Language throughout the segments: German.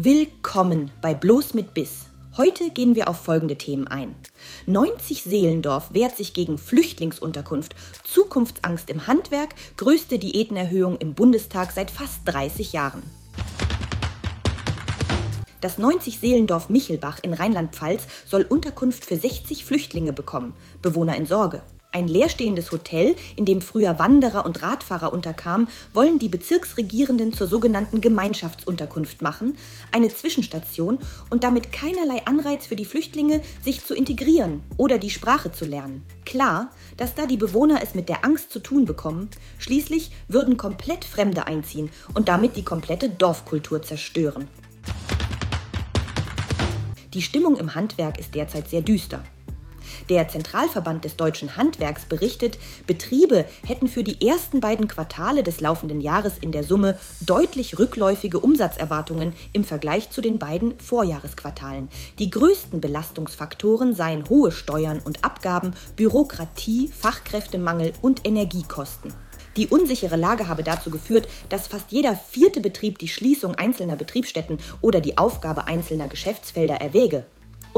Willkommen bei Bloß mit Biss. Heute gehen wir auf folgende Themen ein. 90 Seelendorf wehrt sich gegen Flüchtlingsunterkunft, Zukunftsangst im Handwerk, größte Diätenerhöhung im Bundestag seit fast 30 Jahren. Das 90 Seelendorf Michelbach in Rheinland-Pfalz soll Unterkunft für 60 Flüchtlinge bekommen, Bewohner in Sorge. Ein leerstehendes Hotel, in dem früher Wanderer und Radfahrer unterkamen, wollen die Bezirksregierenden zur sogenannten Gemeinschaftsunterkunft machen, eine Zwischenstation und damit keinerlei Anreiz für die Flüchtlinge, sich zu integrieren oder die Sprache zu lernen. Klar, dass da die Bewohner es mit der Angst zu tun bekommen, schließlich würden komplett Fremde einziehen und damit die komplette Dorfkultur zerstören. Die Stimmung im Handwerk ist derzeit sehr düster. Der Zentralverband des deutschen Handwerks berichtet, Betriebe hätten für die ersten beiden Quartale des laufenden Jahres in der Summe deutlich rückläufige Umsatzerwartungen im Vergleich zu den beiden Vorjahresquartalen. Die größten Belastungsfaktoren seien hohe Steuern und Abgaben, Bürokratie, Fachkräftemangel und Energiekosten. Die unsichere Lage habe dazu geführt, dass fast jeder vierte Betrieb die Schließung einzelner Betriebsstätten oder die Aufgabe einzelner Geschäftsfelder erwäge.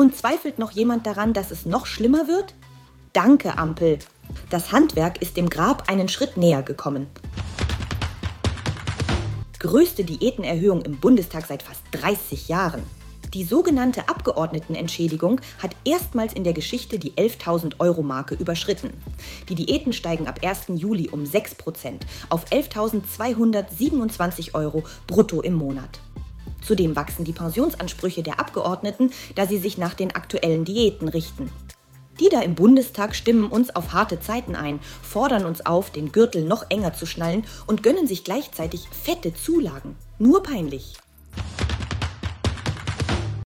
Und zweifelt noch jemand daran, dass es noch schlimmer wird? Danke, Ampel. Das Handwerk ist dem Grab einen Schritt näher gekommen. Größte Diätenerhöhung im Bundestag seit fast 30 Jahren. Die sogenannte Abgeordnetenentschädigung hat erstmals in der Geschichte die 11.000 Euro Marke überschritten. Die Diäten steigen ab 1. Juli um 6 Prozent auf 11.227 Euro brutto im Monat. Zudem wachsen die Pensionsansprüche der Abgeordneten, da sie sich nach den aktuellen Diäten richten. Die da im Bundestag stimmen uns auf harte Zeiten ein, fordern uns auf, den Gürtel noch enger zu schnallen und gönnen sich gleichzeitig fette Zulagen. Nur peinlich.